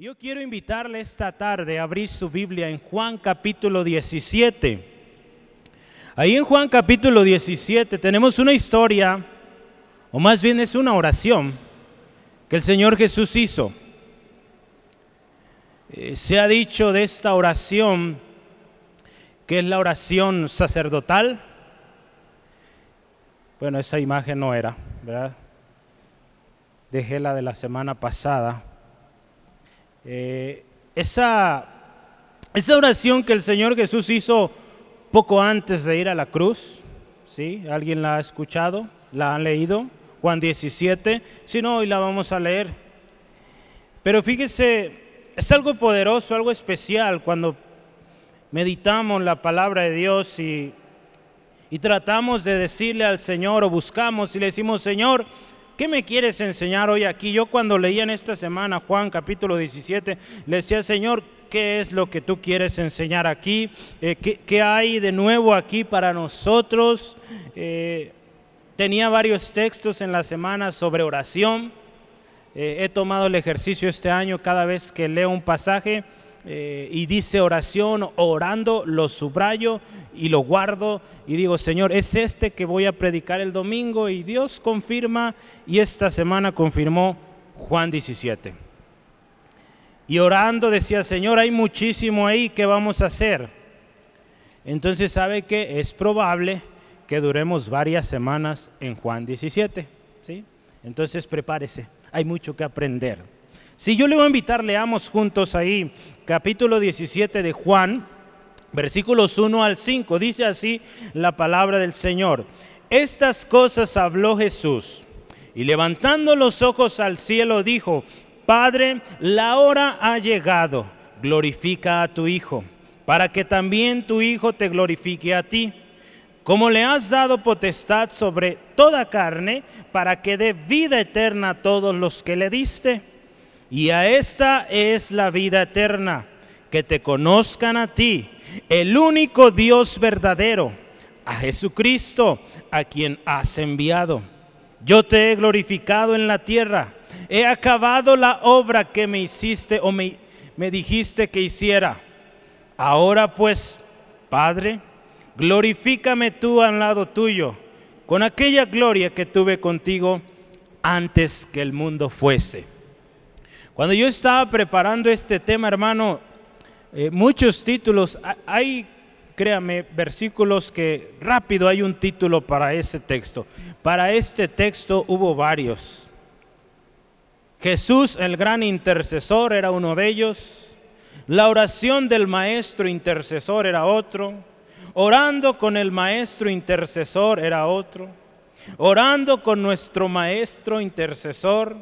Yo quiero invitarle esta tarde a abrir su Biblia en Juan capítulo 17. Ahí en Juan capítulo 17 tenemos una historia, o más bien es una oración, que el Señor Jesús hizo. Eh, se ha dicho de esta oración que es la oración sacerdotal. Bueno, esa imagen no era, ¿verdad? Dejé la de la semana pasada. Eh, esa, esa oración que el Señor Jesús hizo poco antes de ir a la cruz, ¿sí? ¿Alguien la ha escuchado? ¿La han leído? Juan 17. Si no, hoy la vamos a leer. Pero fíjese, es algo poderoso, algo especial cuando meditamos la palabra de Dios y, y tratamos de decirle al Señor o buscamos y le decimos, Señor, ¿Qué me quieres enseñar hoy aquí? Yo cuando leía en esta semana Juan capítulo 17, le decía, Señor, ¿qué es lo que tú quieres enseñar aquí? Eh, ¿qué, hay de nuevo aquí para nosotros? Eh, tenía varios textos en la semana sobre oración. Eh, he tomado el ejercicio este año cada vez que leo un pasaje eh, y dice oración, orando, lo subrayo y lo guardo y digo, Señor, es este que voy a predicar el domingo y Dios confirma y esta semana confirmó Juan 17. Y orando decía, Señor, hay muchísimo ahí, ¿qué vamos a hacer? Entonces sabe que es probable que duremos varias semanas en Juan 17, ¿sí? Entonces prepárese, hay mucho que aprender. Si yo le voy a invitar, leamos juntos ahí capítulo 17 de Juan, versículos 1 al 5. Dice así la palabra del Señor. Estas cosas habló Jesús y levantando los ojos al cielo dijo, Padre, la hora ha llegado, glorifica a tu Hijo, para que también tu Hijo te glorifique a ti como le has dado potestad sobre toda carne, para que dé vida eterna a todos los que le diste. Y a esta es la vida eterna, que te conozcan a ti, el único Dios verdadero, a Jesucristo, a quien has enviado. Yo te he glorificado en la tierra, he acabado la obra que me hiciste o me, dijiste que hiciera. Ahora pues, Padre, glorifícame tú al lado tuyo, con aquella gloria que tuve contigo antes que el mundo fuese. Cuando yo estaba preparando este tema, hermano, eh, muchos títulos, hay, créame, versículos que rápido hay un título para ese texto. Para este texto hubo varios. Jesús, el gran intercesor, era uno de ellos. La oración del maestro intercesor era otro. Orando con el maestro intercesor era otro. Orando con nuestro maestro intercesor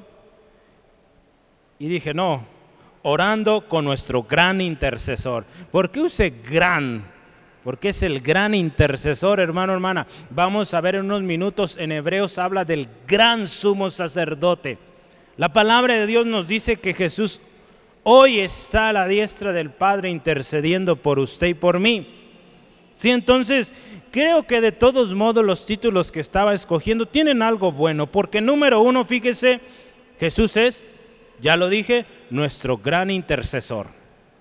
y dije, no, orando con nuestro gran intercesor. ¿Por qué use gran? Porque es el gran intercesor, hermano, hermana. Vamos a ver en unos minutos, en Hebreos habla del gran sumo sacerdote. La palabra de Dios nos dice que Jesús hoy está a la diestra del Padre intercediendo por usted y por mí. Sí, entonces creo que de todos modos los títulos que estaba escogiendo tienen algo bueno, porque número uno, fíjese, Jesús es ya lo dije, nuestro gran intercesor.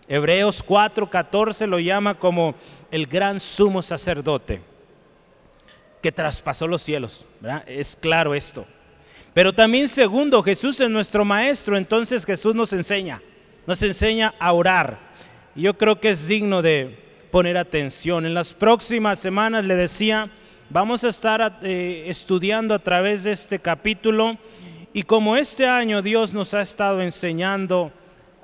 Hebreos 4:14 lo llama como el gran sumo sacerdote que traspasó los cielos. Es claro esto. Pero también segundo, Jesús es nuestro maestro, entonces Jesús nos enseña, nos enseña a orar. Y yo creo que es digno de poner atención. En las próximas semanas le decía, vamos a estar eh, estudiando a través de este capítulo y como este año Dios nos ha estado enseñando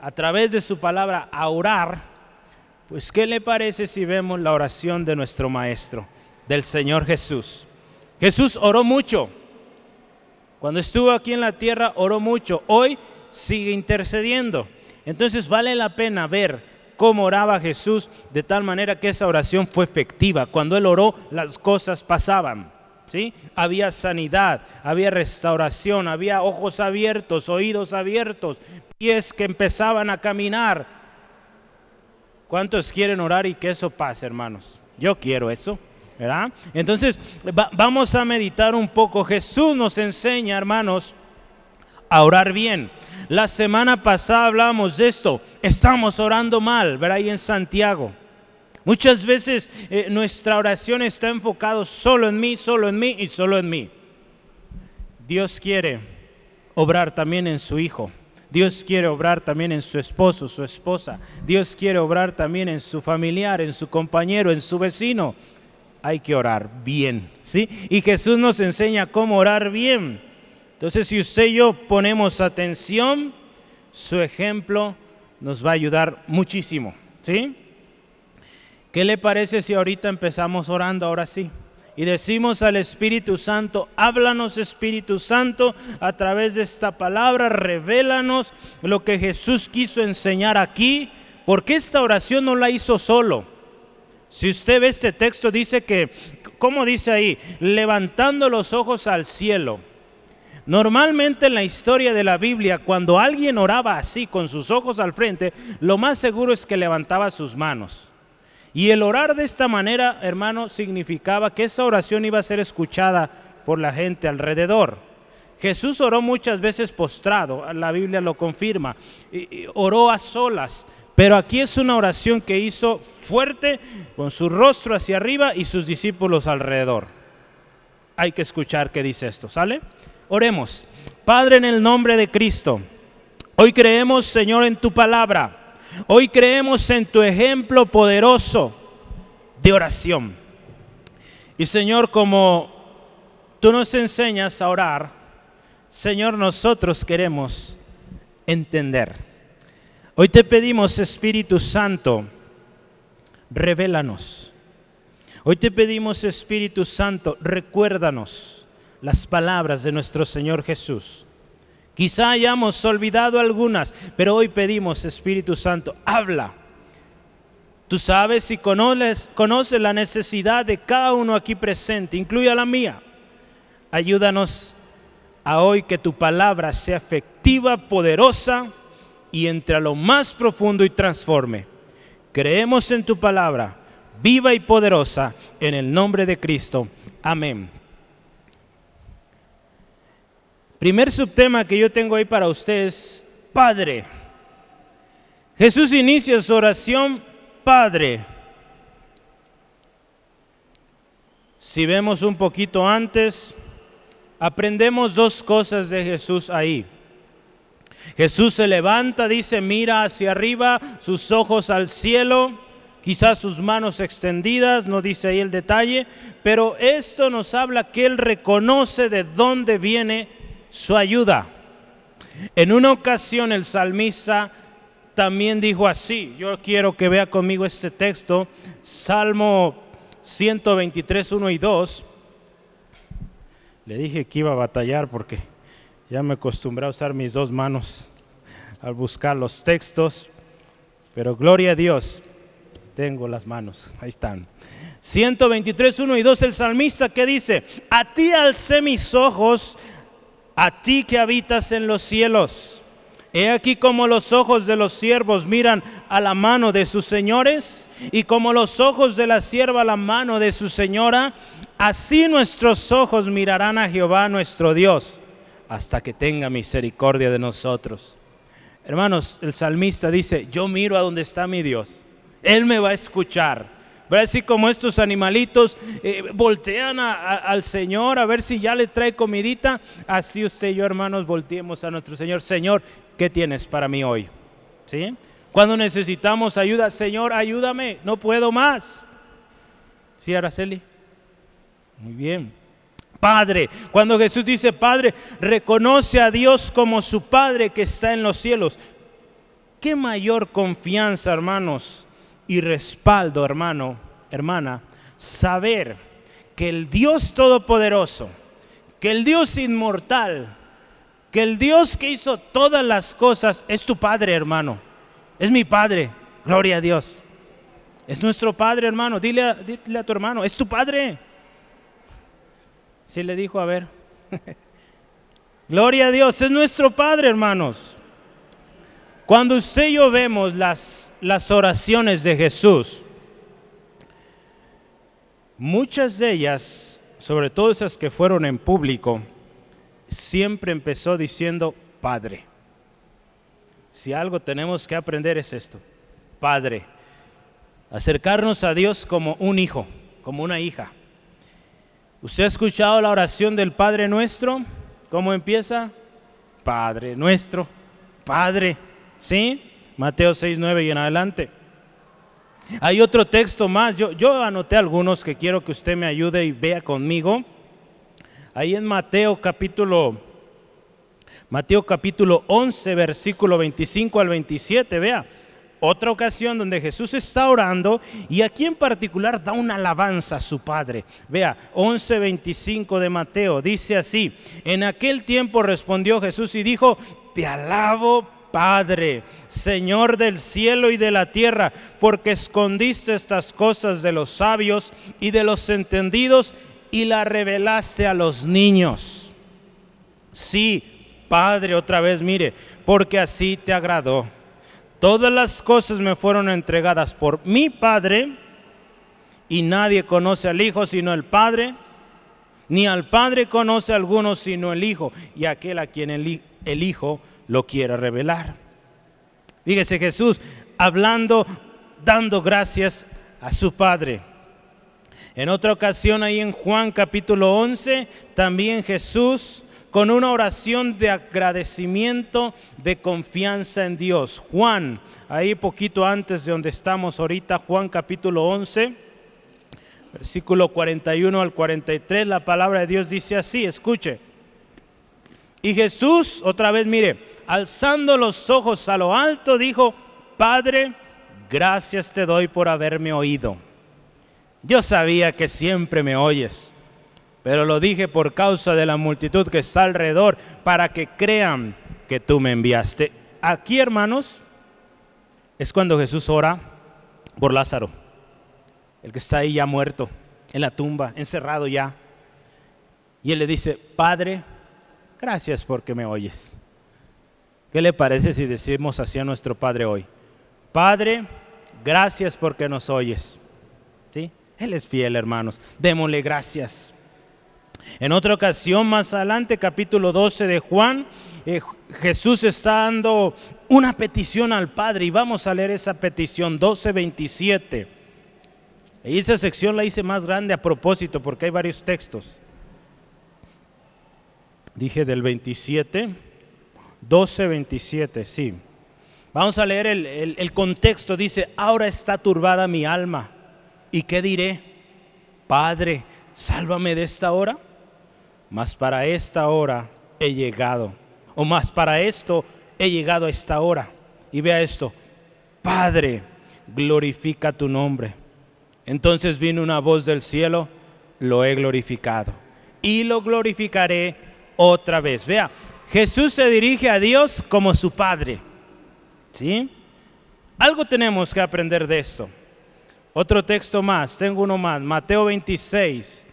a través de su palabra a orar, pues ¿qué le parece si vemos la oración de nuestro Maestro, del Señor Jesús? Jesús oró mucho. Cuando estuvo aquí en la tierra, oró mucho. Hoy sigue intercediendo. Entonces vale la pena ver cómo oraba Jesús de tal manera que esa oración fue efectiva. Cuando Él oró, las cosas pasaban. Había sanidad, había restauración, había ojos abiertos, oídos abiertos, pies que empezaban a caminar. ¿Cuántos quieren orar y que eso pase, hermanos? Yo quiero eso. ¿verdad? Entonces, vamos a meditar un poco. Jesús nos enseña, hermanos, a orar bien. La semana pasada hablábamos de esto. Estamos orando mal, ver ahí en Santiago. Muchas veces eh, nuestra oración está enfocada solo en mí, solo en mí y solo en mí. Dios quiere obrar también en su hijo. Dios quiere obrar también en su esposo, su esposa. Dios quiere obrar también en su familiar, en su compañero, en su vecino. Hay que orar bien, ¿sí? Y Jesús nos enseña cómo orar bien. Entonces, si usted y yo ponemos atención, su ejemplo nos va a ayudar muchísimo, ¿sí? ¿Qué le parece si ahorita empezamos orando ahora sí? Y decimos al Espíritu Santo, háblanos Espíritu Santo a través de esta palabra, revélanos lo que Jesús quiso enseñar aquí, porque esta oración no la hizo solo. Si usted ve este texto, dice que, ¿cómo dice ahí? Levantando los ojos al cielo. Normalmente en la historia de la Biblia, cuando alguien oraba así, con sus ojos al frente, lo más seguro es que levantaba sus manos. Y el orar de esta manera, hermano, significaba que esa oración iba a ser escuchada por la gente alrededor. Jesús oró muchas veces postrado, la Biblia lo confirma, oró a solas, pero aquí es una oración que hizo fuerte, con su rostro hacia arriba y sus discípulos alrededor. Hay que escuchar qué dice esto, ¿sale? Oremos. Padre, en el nombre de Cristo, hoy creemos, Señor, en tu palabra. Hoy creemos en tu ejemplo poderoso de oración. Y Señor, como tú nos enseñas a orar, Señor, nosotros queremos entender. Hoy te pedimos, Espíritu Santo, revélanos. Hoy te pedimos, Espíritu Santo, recuérdanos las palabras de nuestro Señor Jesús. Quizá hayamos olvidado algunas, pero hoy pedimos, Espíritu Santo, habla. Tú sabes y conoces, conoces la necesidad de cada uno aquí presente, incluye la mía. Ayúdanos a hoy que tu palabra sea efectiva, poderosa y entre a lo más profundo y transforme. Creemos en tu palabra, viva y poderosa, en el nombre de Cristo. Amén. Primer subtema que yo tengo ahí para ustedes, Padre. Jesús inicia su oración, Padre. Si vemos un poquito antes, aprendemos dos cosas de Jesús ahí. Jesús se levanta, dice, mira hacia arriba, sus ojos al cielo, quizás sus manos extendidas, no dice ahí el detalle, pero esto nos habla que Él reconoce de dónde viene su ayuda. En una ocasión el salmista también dijo así, yo quiero que vea conmigo este texto, Salmo 123, 1 y 2. Le dije que iba a batallar porque ya me acostumbré a usar mis dos manos al buscar los textos, pero gloria a Dios, tengo las manos, ahí están. 123, 1 y 2, el salmista que dice, a ti alcé mis ojos a ti que habitas en los cielos. He aquí como los ojos de los siervos miran a la mano de sus señores y como los ojos de la sierva a la mano de su señora, así nuestros ojos mirarán a Jehová nuestro Dios hasta que tenga misericordia de nosotros. Hermanos, el salmista dice, yo miro a donde está mi Dios. Él me va a escuchar. Así como estos animalitos eh, voltean al Señor a ver si ya le trae comidita, así usted y yo, hermanos, volteemos a nuestro Señor. Señor, ¿qué tienes para mí hoy? ¿Sí? Cuando necesitamos ayuda, Señor, ayúdame, no puedo más. ¿Sí, Araceli? Muy bien. Padre, cuando Jesús dice Padre, reconoce a Dios como su Padre que está en los cielos. ¿Qué mayor confianza, hermanos? Y respaldo, hermano, hermana, saber que el Dios Todopoderoso, que el Dios inmortal, que el Dios que hizo todas las cosas es tu Padre, hermano. Es mi Padre. Gloria a Dios. Es nuestro Padre, hermano. Dile a, dile a tu hermano, es tu Padre. Si le dijo, a ver. Gloria a Dios, es nuestro Padre, hermanos. Cuando usted y yo vemos las las oraciones de Jesús, muchas de ellas, sobre todo esas que fueron en público, siempre empezó diciendo Padre. Si algo tenemos que aprender es esto, Padre. Acercarnos a Dios como un hijo, como una hija. ¿Usted ha escuchado la oración del Padre nuestro? ¿Cómo empieza? Padre nuestro, Padre, ¿sí? Mateo 6, 9 y en adelante. Hay otro texto más, yo, yo anoté algunos que quiero que usted me ayude y vea conmigo. Ahí en Mateo capítulo, Mateo capítulo 11, versículo 25 al 27, vea. Otra ocasión donde Jesús está orando y aquí en particular da una alabanza a su Padre. Vea, 11:25 de Mateo, dice así, en aquel tiempo respondió Jesús y dijo, te alabo Padre, Señor del cielo y de la tierra, porque escondiste estas cosas de los sabios y de los entendidos y la revelaste a los niños. Sí, Padre, otra vez mire, porque así te agradó. Todas las cosas me fueron entregadas por mi Padre y nadie conoce al Hijo sino el Padre, ni al Padre conoce a alguno sino el Hijo y aquel a quien el, el Hijo lo quiera revelar. Fíjese Jesús hablando, dando gracias a su Padre. En otra ocasión ahí en Juan capítulo 11, también Jesús con una oración de agradecimiento, de confianza en Dios. Juan, ahí poquito antes de donde estamos ahorita, Juan capítulo 11, versículo 41 al 43, la palabra de Dios dice así, escuche. Y Jesús, otra vez mire, alzando los ojos a lo alto, dijo, Padre, gracias te doy por haberme oído. Yo sabía que siempre me oyes, pero lo dije por causa de la multitud que está alrededor, para que crean que tú me enviaste. Aquí, hermanos, es cuando Jesús ora por Lázaro, el que está ahí ya muerto, en la tumba, encerrado ya. Y él le dice, Padre, gracias porque me oyes. ¿Qué le parece si decimos así a nuestro Padre hoy? Padre, gracias porque nos oyes. ¿Sí? Él es fiel, hermanos. Démosle gracias. En otra ocasión, más adelante, capítulo 12 de Juan, eh, Jesús está dando una petición al Padre y vamos a leer esa petición, 12.27. Y esa sección la hice más grande a propósito porque hay varios textos. Dije del 27 12:27, sí. Vamos a leer el, contexto. Dice, ahora está turbada mi alma. ¿Y qué diré? Padre, sálvame de esta hora. Mas para esta hora he llegado. O más para esto he llegado a esta hora. Y vea esto. Padre, glorifica tu nombre. Entonces vino una voz del cielo, lo he glorificado. Y lo glorificaré otra vez. Vea, Jesús se dirige a Dios como su Padre. ¿Sí? Algo tenemos que aprender de esto. Otro texto más, tengo uno más, Mateo 26,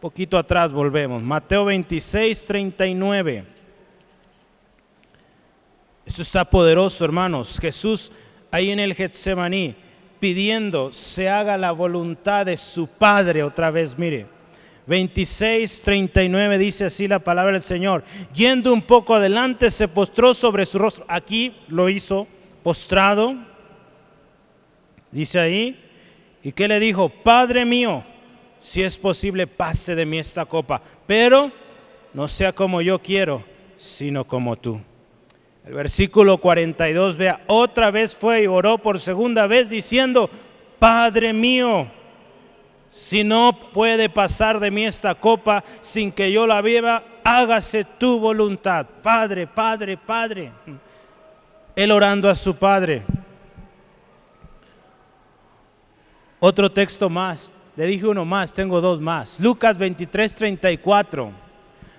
poquito atrás volvemos, Mateo 26, 39. Esto está poderoso, hermanos. Jesús ahí en el Getsemaní pidiendo se haga la voluntad de su Padre otra vez, mire. 26, 39 dice así la palabra del Señor. Yendo un poco adelante, se postró sobre su rostro. Aquí lo hizo postrado. Dice ahí. ¿Y qué le dijo? Padre mío, si es posible, pase de mí esta copa. Pero no sea como yo quiero, sino como tú. El versículo 42, vea, otra vez fue y oró por segunda vez diciendo, Padre mío, si no puede pasar de mí esta copa sin que yo la beba, hágase tu voluntad. Padre, Padre, Padre. Él orando a su Padre. Otro texto más. Le dije uno más, tengo dos más. Lucas 23, 34.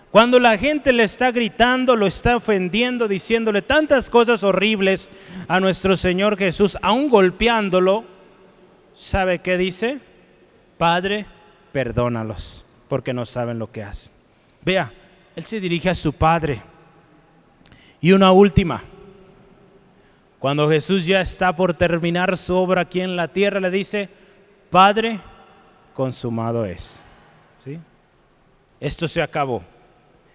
Cuando la gente le está gritando, lo está ofendiendo, diciéndole tantas cosas horribles a nuestro Señor Jesús, aún golpeándolo, ¿sabe qué dice? Padre, perdónalos, porque no saben lo que hacen. Vea, Él se dirige a su Padre. Y una última. Cuando Jesús ya está por terminar su obra aquí en la tierra, le dice, Padre, consumado es. ¿Sí? Esto se acabó.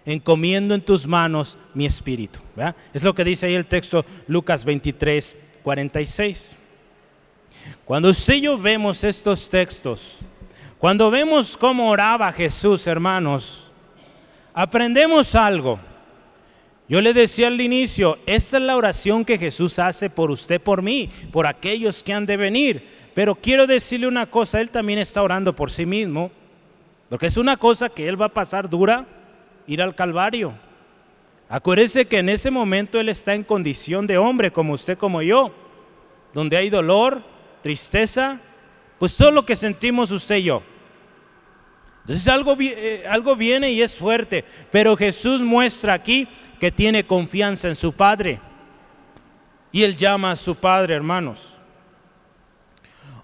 encomiendo en tus manos mi espíritu. Es lo que dice ahí el texto Lucas 23, 46. Cuando usted y yo vemos estos textos, cuando vemos cómo oraba Jesús, hermanos, aprendemos algo. Yo le decía al inicio, esta es la oración que Jesús hace por usted, por mí, por aquellos que han de venir. Pero quiero decirle una cosa, Él también está orando por sí mismo, porque es una cosa que Él va a pasar dura, ir al Calvario. Acuérdese que en ese momento Él está en condición de hombre, como usted, como yo, donde hay dolor, tristeza, pues todo lo que sentimos usted y yo. Entonces algo, eh, algo viene y es fuerte, pero Jesús muestra aquí que tiene confianza en su Padre. Y Él llama a su Padre, hermanos.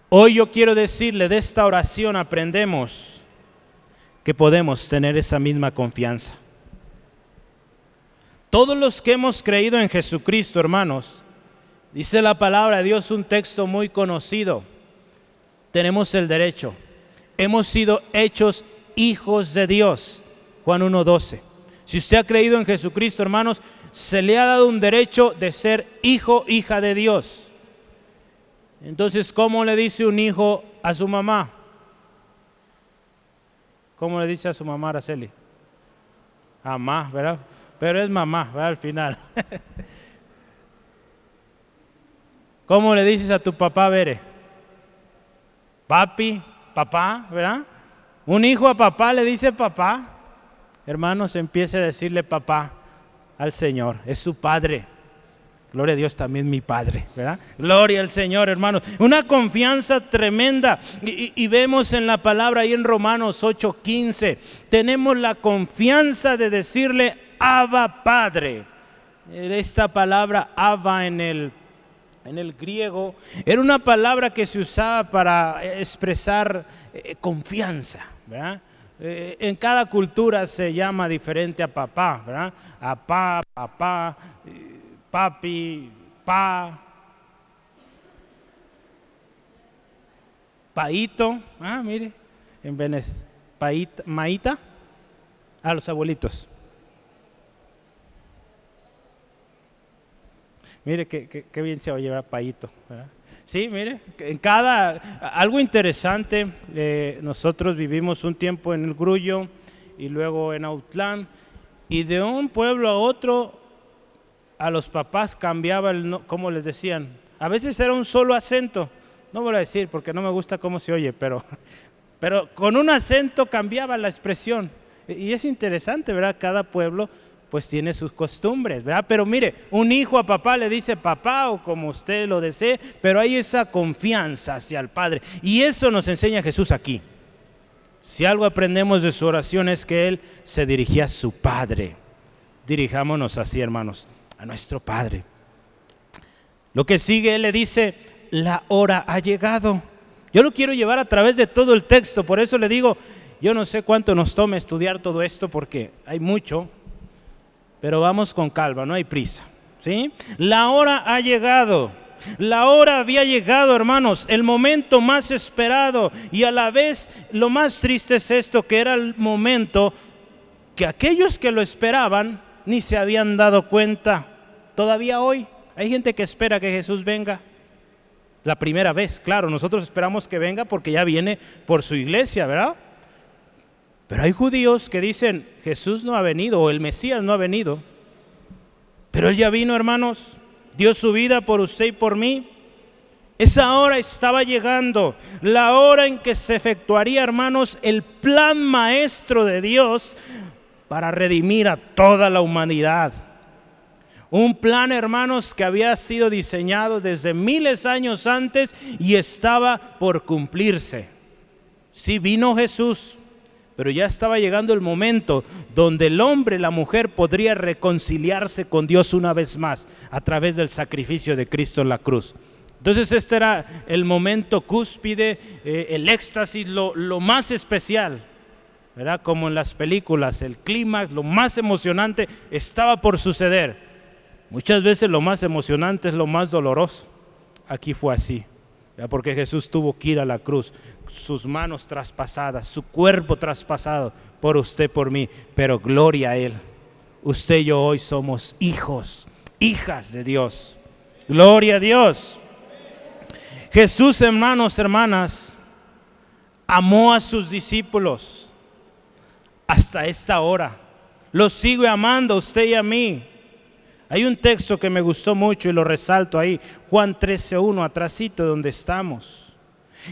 Hoy yo quiero decirle, de esta oración aprendemos que podemos tener esa misma confianza. Todos los que hemos creído en Jesucristo, hermanos, dice la palabra de Dios un texto muy conocido, tenemos el derecho hemos sido hechos hijos de Dios. Juan 1.12. Si usted ha creído en Jesucristo, hermanos, se le ha dado un derecho de ser hijo, hija de Dios. Entonces, ¿cómo le dice un hijo a su mamá? ¿Cómo le dice a su mamá, Araceli? Mamá, ¿verdad? Pero es mamá, ¿verdad? Al final. ¿Cómo le dices a tu papá, Bere? Papi, papá, ¿verdad? Un hijo a papá le dice papá. Hermanos, empiece a decirle papá al Señor. Es su padre. Gloria a Dios también mi Padre, ¿verdad? Gloria al Señor, hermanos. Una confianza tremenda. Y, vemos en la palabra ahí en Romanos 8:15, tenemos la confianza de decirle Abba Padre. Esta palabra Abba en el en el griego, era una palabra que se usaba para expresar eh, confianza. Eh, en cada cultura se llama diferente a papá, ¿verdad? A pa, papá, eh, papi, pa, paito, ah, mire, en Venezuela, maita, a los abuelitos. Mire qué, bien se va a llevar. Sí, mire, en cada, algo interesante, eh, nosotros vivimos un tiempo en el Grullo y luego en Autlán, y de un pueblo a otro, a los papás cambiaba el, como les decían, a veces era un solo acento, no voy a decir porque no me gusta cómo se oye, pero, pero con un acento cambiaba la expresión. Y es interesante, ¿verdad? Cada pueblo pues tiene sus costumbres, ¿verdad? Pero mire, un hijo a papá le dice papá o como usted lo desee, pero hay esa confianza hacia el Padre. Y eso nos enseña Jesús aquí. Si algo aprendemos de su oración es que Él se dirigía a su Padre. Dirijámonos así, hermanos, a nuestro Padre. Lo que sigue, Él le dice, la hora ha llegado. Yo lo quiero llevar a través de todo el texto, por eso le digo, yo no sé cuánto nos tome estudiar todo esto, porque hay mucho, pero vamos con calma, no hay prisa. ¿sí? La hora ha llegado. La hora había llegado, hermanos, el momento más esperado y a la vez lo más triste es esto, que era el momento que aquellos que lo esperaban ni se habían dado cuenta. Todavía hoy hay gente que espera que Jesús venga. La primera vez, claro, nosotros esperamos que venga porque ya viene por su iglesia, ¿verdad? Pero hay judíos que dicen, Jesús no ha venido o el Mesías no ha venido. Pero Él ya vino, hermanos, dio su vida por usted y por mí. Esa hora estaba llegando, la hora en que se efectuaría, hermanos, el plan maestro de Dios para redimir a toda la humanidad. Un plan, hermanos, que había sido diseñado desde miles años antes y estaba por cumplirse. Si vino Jesús, pero ya estaba llegando el momento donde el hombre, la mujer podría reconciliarse con Dios una vez más a través del sacrificio de Cristo en la cruz. Entonces este era el momento cúspide, eh, el éxtasis, lo, lo más especial. ¿verdad? Como en las películas, el clímax, lo más emocionante estaba por suceder. Muchas veces lo más emocionante es lo más doloroso. Aquí fue así porque Jesús tuvo que ir a la cruz, sus manos traspasadas, su cuerpo traspasado por usted, por mí, pero gloria a Él. usted y yo hoy somos hijos, hijas de Dios. Gloria a Dios. Jesús, hermanos, hermanas, amó a sus discípulos hasta esta hora. Los sigue amando usted y a mí. Hay un texto que me gustó mucho y lo resalto ahí, Juan 13.1, atrásito donde estamos.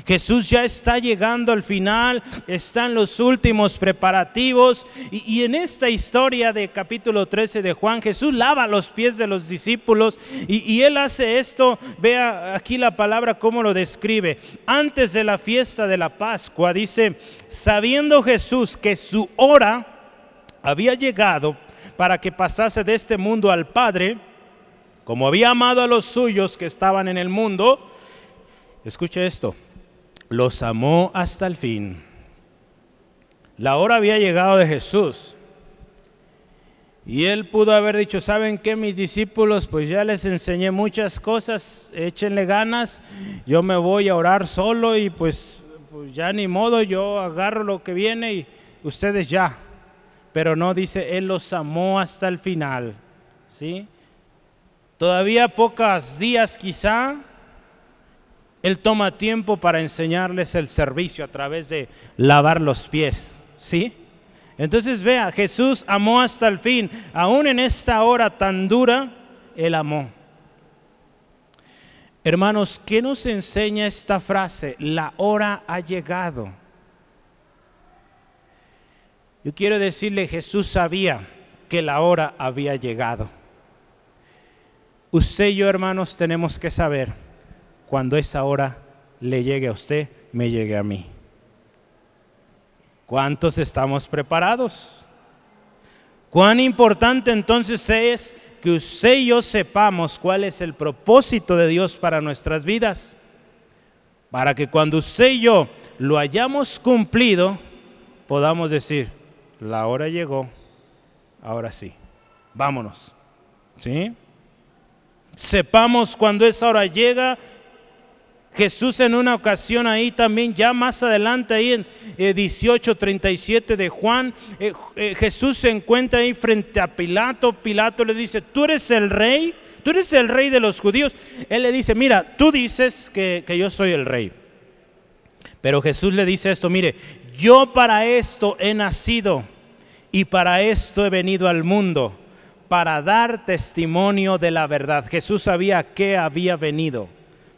Jesús ya está llegando al final, están los últimos preparativos y, en esta historia de capítulo 13 de Juan, Jesús lava los pies de los discípulos y, y él hace esto, vea aquí la palabra cómo lo describe. Antes de la fiesta de la Pascua dice, sabiendo Jesús que su hora había llegado para que pasase de este mundo al Padre, como había amado a los suyos que estaban en el mundo, escuche esto los amó hasta el fin. La hora había llegado de Jesús. Y él pudo haber dicho, ¿saben qué mis discípulos? Pues ya les enseñé muchas cosas, échenle ganas, yo me voy a orar solo y pues, pues ya ni modo, yo agarro lo que viene y ustedes ya. Pero no dice, él los amó hasta el final. ¿Sí? Todavía pocos días quizá él toma tiempo para enseñarles el servicio a través de lavar los pies. ¿Sí? Entonces vea, Jesús amó hasta el fin. Aún en esta hora tan dura, Él amó. Hermanos, ¿qué nos enseña esta frase? La hora ha llegado. Yo quiero decirle, Jesús sabía que la hora había llegado. Usted y yo, hermanos, tenemos que saber cuando esa hora le llegue a usted, me llegue a mí. ¿Cuántos estamos preparados? Cuán importante entonces es que usted y yo sepamos cuál es el propósito de Dios para nuestras vidas. Para que cuando usted y yo lo hayamos cumplido, podamos decir, la hora llegó, ahora sí, vámonos. ¿Sí? Sepamos cuando esa hora llega Jesús en una ocasión ahí también, ya más adelante ahí en 18:37 eh, de Juan, eh, eh, Jesús se encuentra ahí frente a Pilato. Pilato le dice, tú eres el rey, tú eres el rey de los judíos. Él le dice, mira, tú dices que, que yo soy el rey. Pero Jesús le dice esto, mire, yo para esto he nacido y para esto he venido al mundo, para dar testimonio de la verdad. Jesús sabía que había venido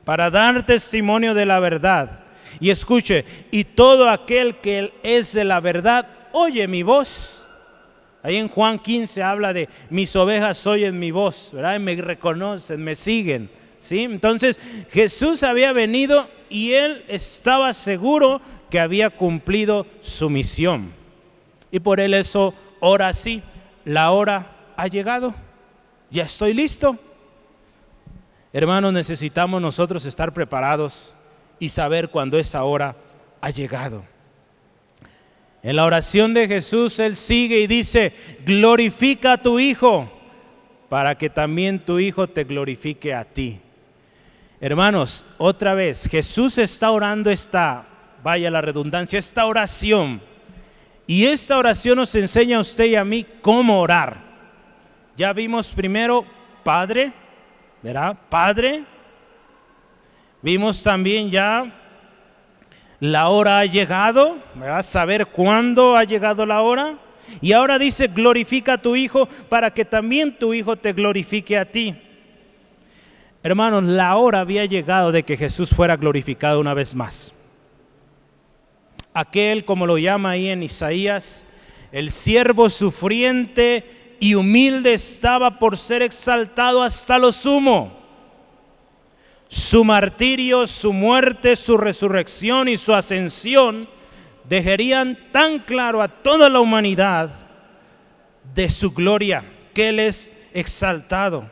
para dar testimonio de la verdad. Y escuche, y todo aquel que es de la verdad, oye mi voz. Ahí en Juan 15 habla de mis ovejas oyen mi voz, ¿verdad? Y me reconocen, me siguen. ¿sí? Entonces Jesús había venido y él estaba seguro que había cumplido su misión. Y por él eso, ahora sí, la hora ha llegado. Ya estoy listo. Hermanos, necesitamos nosotros estar preparados y saber cuándo esa hora ha llegado. En la oración de Jesús, Él sigue y dice, glorifica a tu Hijo, para que también tu Hijo te glorifique a ti. Hermanos, otra vez, Jesús está orando esta, vaya la redundancia, esta oración. Y esta oración nos enseña a usted y a mí cómo orar. Ya vimos primero, Padre, ¿verdad? Padre, vimos también ya la hora ha llegado, ¿verdad? Saber cuándo ha llegado la hora. Y ahora dice, glorifica a tu Hijo para que también tu Hijo te glorifique a ti. Hermanos, la hora había llegado de que Jesús fuera glorificado una vez más. Aquel, como lo llama ahí en Isaías, el siervo sufriente y humilde estaba por ser exaltado hasta lo sumo. Su martirio, su muerte, su resurrección y su ascensión dejarían tan claro a toda la humanidad de su gloria, que Él es exaltado.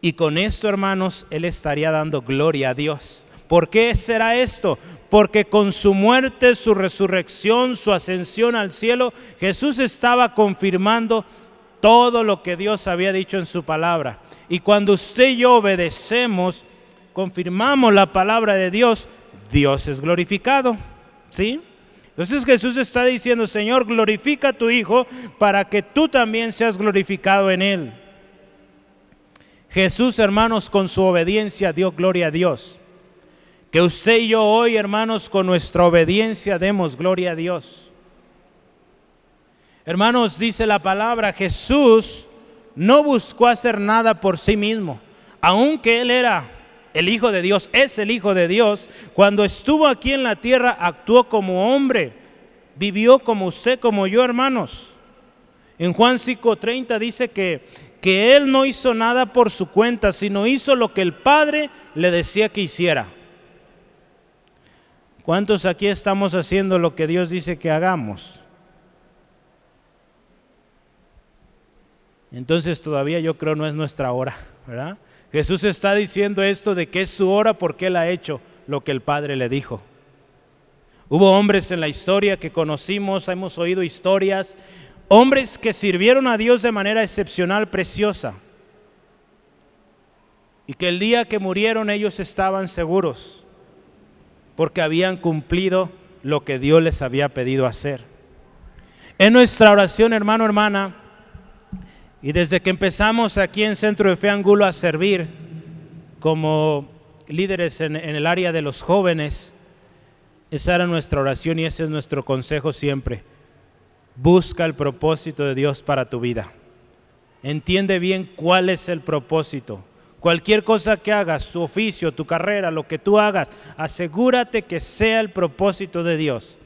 Y con esto, hermanos, Él estaría dando gloria a Dios. ¿Por qué será esto? Porque con su muerte, su resurrección, su ascensión al cielo, Jesús estaba confirmando todo lo que Dios había dicho en su palabra. Y cuando usted y yo obedecemos, confirmamos la palabra de Dios, Dios es glorificado. ¿Sí? Entonces Jesús está diciendo, Señor, glorifica a tu Hijo para que tú también seas glorificado en Él. Jesús, hermanos, con su obediencia dio gloria a Dios. Que usted y yo hoy, hermanos, con nuestra obediencia demos gloria a Dios. Hermanos, dice la palabra, Jesús no buscó hacer nada por sí mismo, aunque Él era el Hijo de Dios, es el Hijo de Dios, cuando estuvo aquí en la tierra actuó como hombre, vivió como usted, como yo, hermanos. En Juan 5:30 dice que, que Él no hizo nada por su cuenta, sino hizo lo que el Padre le decía que hiciera. ¿Cuántos aquí estamos haciendo lo que Dios dice que hagamos? Entonces todavía yo creo no es nuestra hora, ¿verdad? Jesús está diciendo esto de que es su hora porque Él ha hecho lo que el Padre le dijo. Hubo hombres en la historia que conocimos, hemos oído historias, hombres que sirvieron a Dios de manera excepcional, preciosa, y que el día que murieron ellos estaban seguros, porque habían cumplido lo que Dios les había pedido hacer. En nuestra oración, hermano, hermana, y desde que empezamos aquí en Centro de Fe Angulo a servir como líderes en, en, el área de los jóvenes, esa era nuestra oración y ese es nuestro consejo siempre. Busca el propósito de Dios para tu vida. Entiende bien cuál es el propósito. Cualquier cosa que hagas, tu oficio, tu carrera, lo que tú hagas, asegúrate que sea el propósito de Dios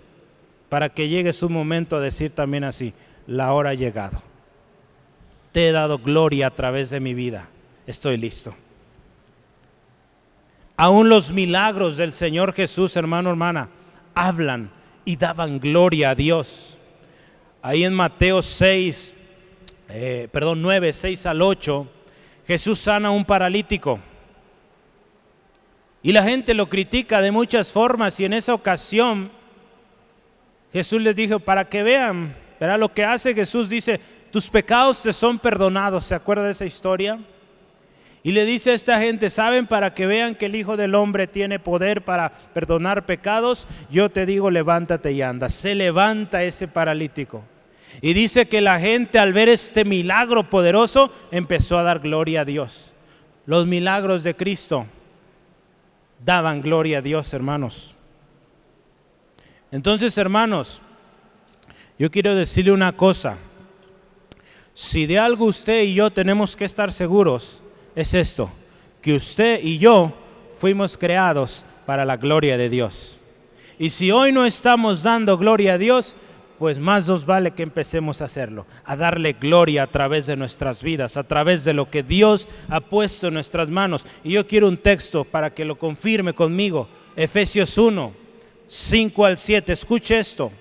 para que llegue su momento a decir también así, la hora ha llegado te he dado gloria a través de mi vida. Estoy listo. Aún los milagros del Señor Jesús, hermano, hermana, hablan y daban gloria a Dios. Ahí en Mateo 6, eh, perdón, 9, 6 al 8, Jesús sana a un paralítico. Y la gente lo critica de muchas formas y en esa ocasión Jesús les dijo, para que vean, verá lo que hace Jesús dice, tus pecados te son perdonados. ¿Se acuerda de esa historia? Y le dice a esta gente, ¿saben? Para que vean que el Hijo del Hombre tiene poder para perdonar pecados, yo te digo, levántate y anda. Se levanta ese paralítico. Y dice que la gente al ver este milagro poderoso empezó a dar gloria a Dios. Los milagros de Cristo daban gloria a Dios, hermanos. Entonces, hermanos, yo quiero decirle una cosa. Si de algo usted y yo tenemos que estar seguros, es esto, que usted y yo fuimos creados para la gloria de Dios. Y si hoy no estamos dando gloria a Dios, pues más nos vale que empecemos a hacerlo, a darle gloria a través de nuestras vidas, a través de lo que Dios ha puesto en nuestras manos. Y yo quiero un texto para que lo confirme conmigo. Efesios 1, 5 al 7. Escuche esto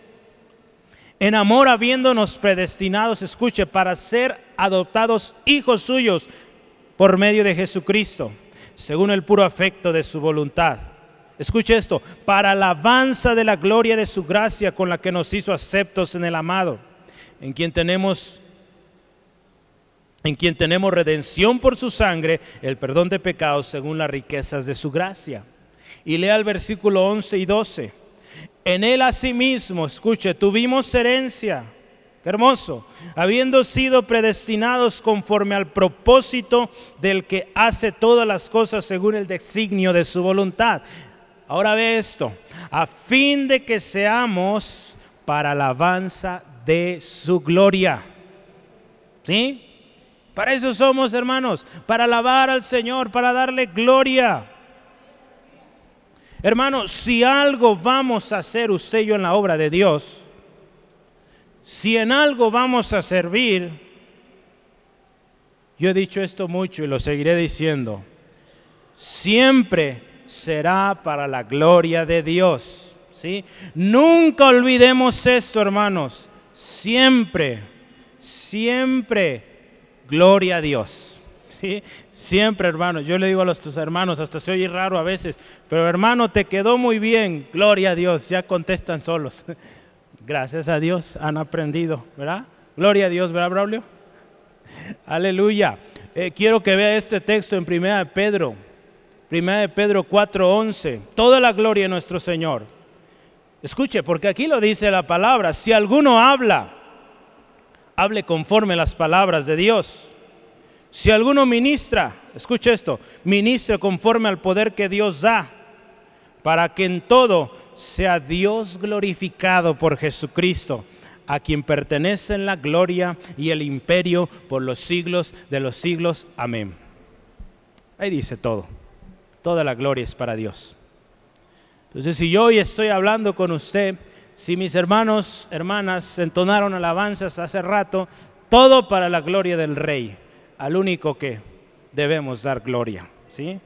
en amor habiéndonos predestinados, escuche, para ser adoptados hijos suyos por medio de Jesucristo, según el puro afecto de su voluntad. Escuche esto, para alabanza de la gloria de su gracia con la que nos hizo aceptos en el amado, en quien tenemos en quien tenemos redención por su sangre, el perdón de pecados según las riquezas de su gracia. Y lea el versículo 11 y 12. En él asimismo, escuche, tuvimos herencia. Qué hermoso. Habiendo sido predestinados conforme al propósito del que hace todas las cosas según el designio de su voluntad. Ahora ve esto. A fin de que seamos para alabanza de su gloria. ¿Sí? Para eso somos, hermanos. Para alabar al Señor, para darle gloria. Hermano, si algo vamos a hacer usted y yo en la obra de Dios, si en algo vamos a servir, yo he dicho esto mucho y lo seguiré diciendo, siempre será para la gloria de Dios. ¿sí? Nunca olvidemos esto, hermanos. Siempre, siempre, gloria a Dios. Siempre, hermano. Yo le digo a los tus hermanos, hasta se oye raro a veces, pero hermano, te quedó muy bien. Gloria a Dios. Ya contestan solos. Gracias a Dios han aprendido, ¿verdad? Gloria a Dios, ¿verdad, Braulio? Aleluya. Eh, quiero que vea este texto en Primera de Pedro. Primera de Pedro 4:11. Toda la gloria de nuestro Señor. Escuche, porque aquí lo dice la palabra, si alguno habla, hable conforme las palabras de Dios. Si alguno ministra, escuche esto, ministre conforme al poder que Dios da, para que en todo sea Dios glorificado por Jesucristo, a quien pertenecen la gloria y el imperio por los siglos de los siglos. Amén. Ahí dice todo. Toda la gloria es para Dios. Entonces, si yo hoy estoy hablando con usted, si mis hermanos, hermanas entonaron alabanzas hace rato, todo para la gloria del Rey, al único que debemos dar gloria, ¿sí?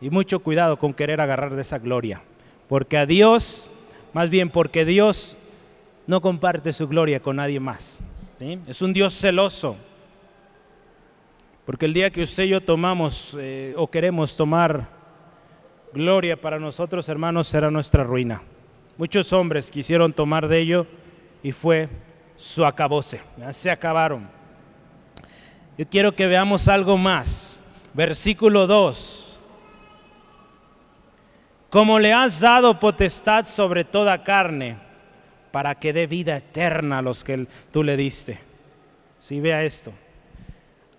Y mucho cuidado con querer agarrar de esa gloria, porque a Dios, más bien porque Dios no comparte su gloria con nadie más. Es un Dios celoso, porque el día que usted y yo tomamos eh, o queremos tomar gloria para nosotros, hermanos, será nuestra ruina. Muchos hombres quisieron tomar de ello y fue su acabose. Se acabaron. Yo quiero que veamos algo más. Versículo 2. Como le has dado potestad sobre toda carne, para que dé vida eterna a los que tú le diste. Si vea esto.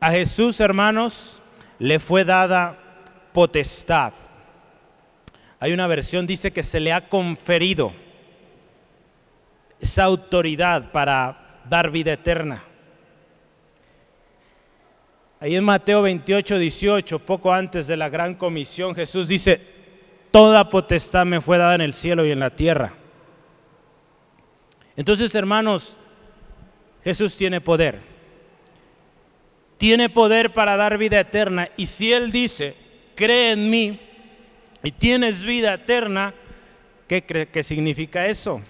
A Jesús, hermanos, le fue dada potestad. Hay una versión dice que se le ha conferido esa autoridad para dar vida eterna. Ahí en Mateo 28, 18, poco antes de la gran comisión, Jesús dice, toda potestad me fue dada en el cielo y en la tierra. Entonces, hermanos, Jesús tiene poder. Tiene poder para dar vida eterna. Y si Él dice, cree en mí, y tienes vida eterna, ¿qué que significa eso?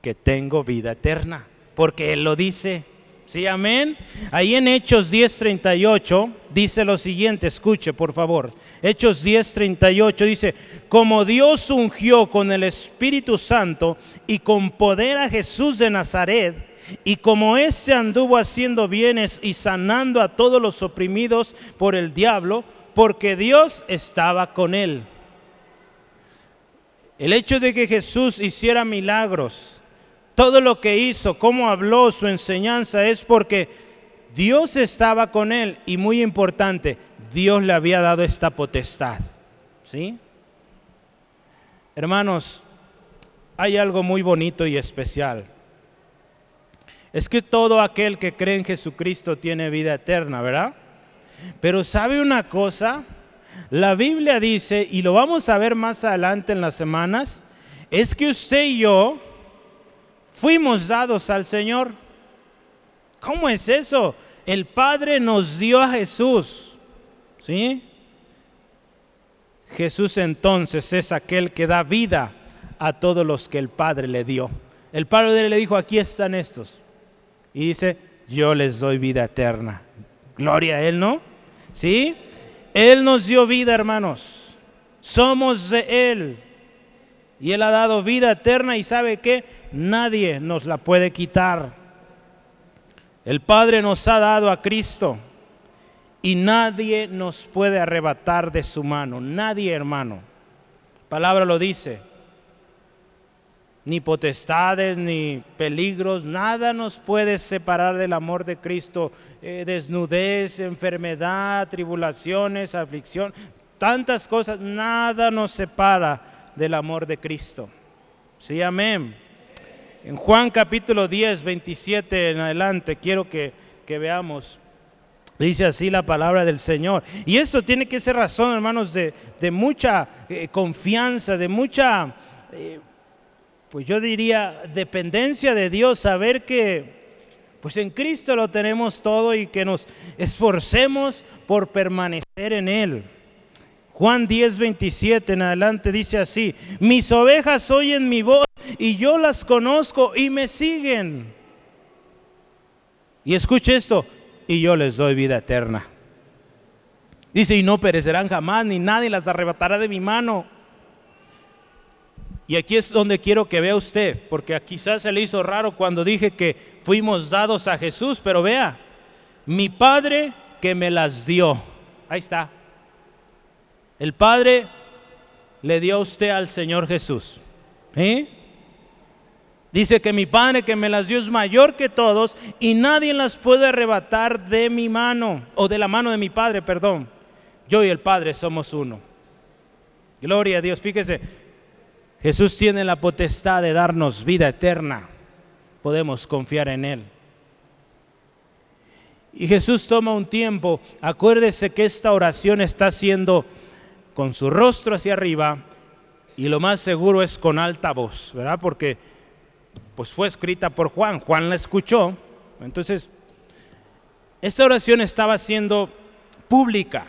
Que tengo vida eterna, porque Él lo dice. Sí, amén. Ahí en Hechos 10:38 dice lo siguiente, escuche por favor. Hechos 10:38 dice, como Dios ungió con el Espíritu Santo y con poder a Jesús de Nazaret, y como éste anduvo haciendo bienes y sanando a todos los oprimidos por el diablo, porque Dios estaba con él. El hecho de que Jesús hiciera milagros, todo lo que hizo, cómo habló, su enseñanza, es porque Dios estaba con él y muy importante, Dios le había dado esta potestad. ¿Sí? Hermanos, hay algo muy bonito y especial. Es que todo aquel que cree en Jesucristo tiene vida eterna, ¿verdad? Pero ¿sabe una cosa? La Biblia dice, y lo vamos a ver más adelante en las semanas, es que usted y yo fuimos dados al Señor. ¿Cómo es eso? El Padre nos dio a Jesús. ¿Sí? Jesús entonces es aquel que da vida a todos los que el Padre le dio. El Padre le dijo, aquí están estos. Y dice, yo les doy vida eterna. Gloria a Él, ¿no? ¿Sí? Él nos dio vida, hermanos. Somos de Él. Y Él ha dado vida eterna y sabe que nadie nos la puede quitar. El Padre nos ha dado a Cristo y nadie nos puede arrebatar de su mano. Nadie, hermano. palabra lo dice ni potestades, ni peligros, nada nos puede separar del amor de Cristo. Eh, desnudez, enfermedad, tribulaciones, aflicción, tantas cosas, nada nos separa del amor de Cristo. Sí, amén. En Juan capítulo 10, 27 en adelante, quiero que, veamos. Dice así la palabra del Señor. Y esto tiene que ser razón, hermanos, de, mucha eh, confianza, de mucha... Eh, pues yo diría, dependencia de Dios, saber que pues en Cristo lo tenemos todo y que nos esforcemos por permanecer en Él. Juan 10, 27 en adelante dice así, mis ovejas oyen mi voz y yo las conozco y me siguen. Y escuche esto, y yo les doy vida eterna. Dice, y no perecerán jamás, ni nadie las arrebatará de mi mano. Y aquí es donde quiero que vea usted, porque quizás se le hizo raro cuando dije que fuimos dados a Jesús, pero vea, mi Padre que me las dio. Ahí está. El Padre le dio a usted al Señor Jesús. ¿Eh? Dice que mi Padre que me las dio es mayor que todos y nadie las puede arrebatar de mi mano o de la mano de mi Padre, perdón. Yo y el Padre somos uno. Gloria a Dios. Fíjese, Jesús tiene la potestad de darnos vida eterna. Podemos confiar en Él. Y Jesús toma un tiempo. Acuérdese que esta oración está haciendo con su rostro hacia arriba y lo más seguro es con alta voz, ¿verdad? Porque pues fue escrita por Juan, Juan la escuchó, entonces esta oración estaba siendo pública.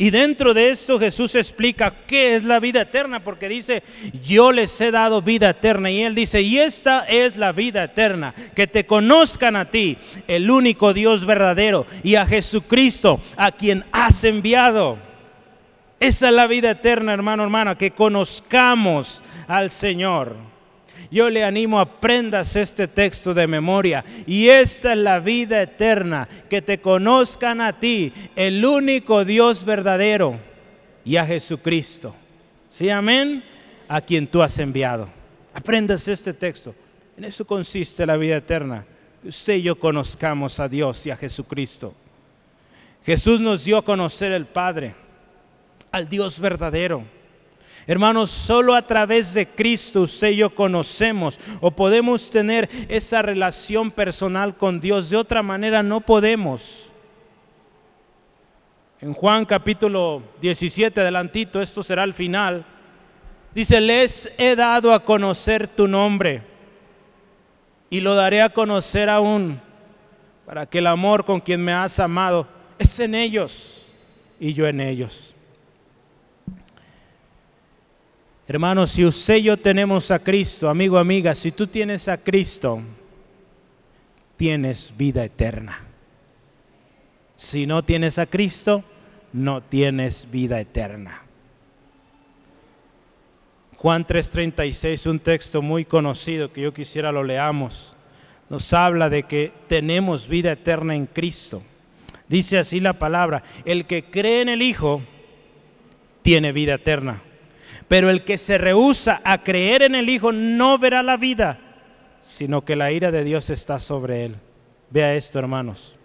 Y dentro de esto Jesús explica qué es la vida eterna, porque dice, yo les he dado vida eterna. Y él dice, y esta es la vida eterna, que te conozcan a ti, el único Dios verdadero, y a Jesucristo, a quien has enviado. Esa es la vida eterna, hermano, hermana, que conozcamos al Señor. Yo le animo, aprendas este texto de memoria. Y esta es la vida eterna, que te conozcan a ti, el único Dios verdadero, y a Jesucristo. ¿Sí, amén? A quien tú has enviado. Aprendas este texto. En eso consiste la vida eterna. Que usted y yo conozcamos a Dios y a Jesucristo. Jesús nos dio a conocer el Padre, al Dios verdadero. Hermanos, solo a través de Cristo usted y yo conocemos o podemos tener esa relación personal con Dios. De otra manera no podemos. En Juan capítulo 17, adelantito, esto será el final. Dice, les he dado a conocer tu nombre y lo daré a conocer aún para que el amor con quien me has amado es en ellos y yo en ellos. Hermanos, si usted y yo tenemos a Cristo, amigo, amiga, si tú tienes a Cristo, tienes vida eterna. Si no tienes a Cristo, no tienes vida eterna. Juan 3:36, un texto muy conocido que yo quisiera lo leamos, nos habla de que tenemos vida eterna en Cristo. Dice así la palabra, el que cree en el Hijo tiene vida eterna. Pero el que se rehúsa a creer en el Hijo no verá la vida, sino que la ira de Dios está sobre él. Vea esto, hermanos.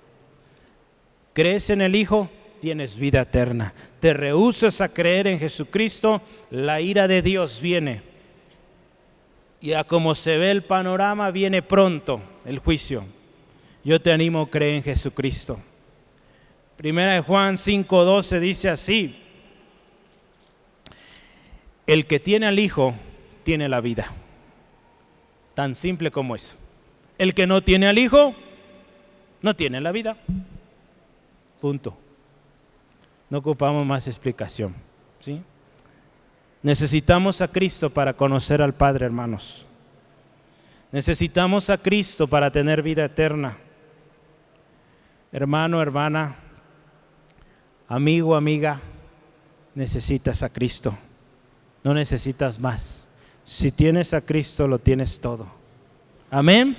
¿Crees en el Hijo? Tienes vida eterna. Te rehusas a creer en Jesucristo, la ira de Dios viene. Y a como se ve el panorama, viene pronto el juicio. Yo te animo a creer en Jesucristo. Primera de Juan 5:12 dice así: el que tiene al Hijo tiene la vida. Tan simple como eso. El que no tiene al Hijo no tiene la vida. Punto. No ocupamos más explicación. ¿sí? Necesitamos a Cristo para conocer al Padre, hermanos. Necesitamos a Cristo para tener vida eterna. Hermano, hermana, amigo, amiga, necesitas a Cristo. No necesitas más. Si tienes a Cristo, lo tienes todo. Amén.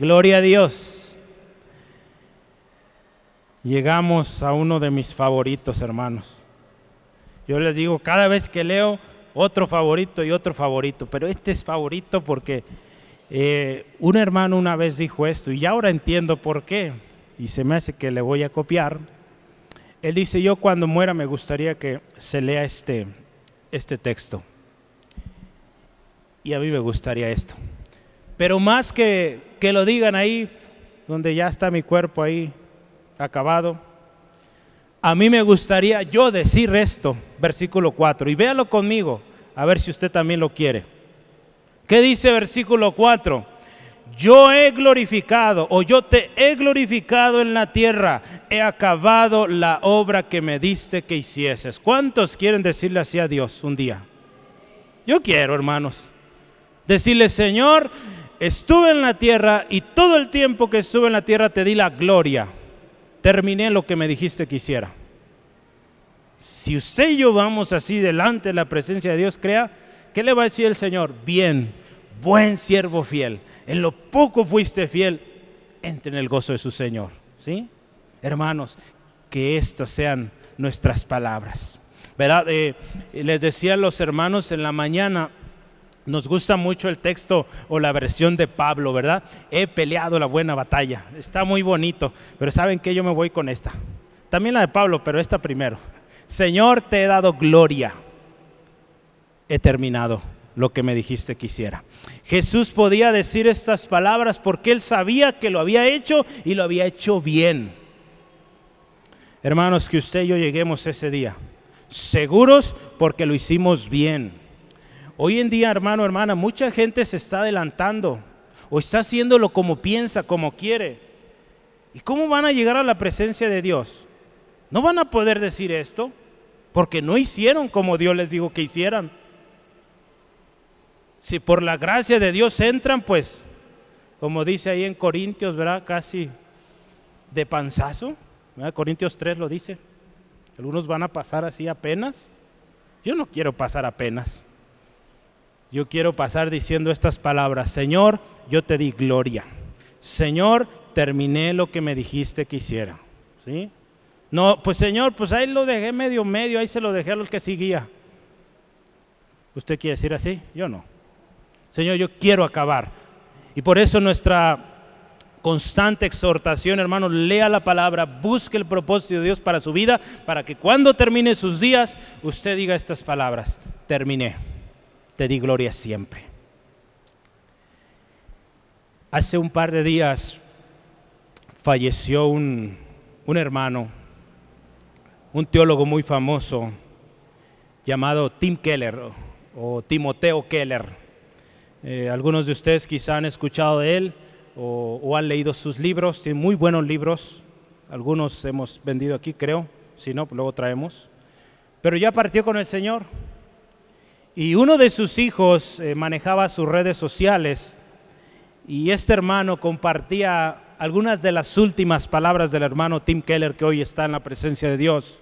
Gloria a Dios. Llegamos a uno de mis favoritos, hermanos. Yo les digo, cada vez que leo, otro favorito y otro favorito, pero este es favorito porque eh, un hermano una vez dijo esto y ahora entiendo por qué, y se me hace que le voy a copiar. Él dice, yo cuando muera me gustaría que se lea este, este texto. Y a mí me gustaría esto. Pero más que que lo digan ahí, donde ya está mi cuerpo ahí acabado, a mí me gustaría yo decir esto, versículo 4, y véalo conmigo, a ver si usted también lo quiere. ¿Qué dice versículo 4? Yo he glorificado o yo te he glorificado en la tierra, he acabado la obra que me diste que hicieses. ¿Cuántos quieren decirle así a Dios un día? Yo quiero, hermanos. Decirle, Señor, estuve en la tierra y todo el tiempo que estuve en la tierra te di la gloria. Terminé lo que me dijiste que hiciera. Si usted y yo vamos así delante de la presencia de Dios, crea, ¿qué le va a decir el Señor? Bien, buen siervo fiel. En lo poco fuiste fiel, entre en el gozo de su Señor. ¿Sí? Hermanos, que estas sean nuestras palabras. ¿Verdad? Eh, les decían los hermanos en la mañana, Nos gusta mucho el texto o la versión de Pablo, ¿verdad? He peleado la buena batalla. Está muy bonito, pero ¿saben qué? Yo me voy con esta. También la de Pablo, pero esta primero. Señor, te he dado gloria. He terminado lo que me dijiste que hiciera. Jesús podía decir estas palabras porque él sabía que lo había hecho y lo había hecho bien. Hermanos, que usted y yo lleguemos ese día seguros porque lo hicimos bien Hoy en día, hermano, hermana, mucha gente se está adelantando o está haciéndolo como piensa, como quiere. ¿Y cómo van a llegar a la presencia de Dios? No van a poder decir esto porque no hicieron como Dios les dijo que hicieran. Si por la gracia de Dios entran, pues, como dice ahí en Corintios, ¿verdad? Casi de panzazo. Corintios 3 lo dice. Algunos van a pasar así apenas. Yo no quiero pasar apenas yo quiero pasar diciendo estas palabras. Señor, yo te di gloria. Señor, terminé lo que me dijiste que hiciera. ¿Sí? No, pues Señor, pues ahí lo dejé medio medio, ahí se lo dejé a los que seguía. ¿Usted quiere decir así? Yo no. Señor, yo quiero acabar. Y por eso nuestra constante exhortación, hermano, lea la palabra, busque el propósito de Dios para su vida, para que cuando termine sus días, usted diga estas palabras, terminé te di gloria siempre. Hace un par de días falleció un, hermano, un teólogo muy famoso llamado Tim Keller o Timoteo Keller. Eh, algunos de ustedes quizá han escuchado de él o, o, han leído sus libros, tiene muy buenos libros, algunos hemos vendido aquí creo, si no, pues luego traemos. Pero ya partió con el Señor. Y uno de sus hijos eh, manejaba sus redes sociales y este hermano compartía algunas de las últimas palabras del hermano Tim Keller que hoy está en la presencia de Dios.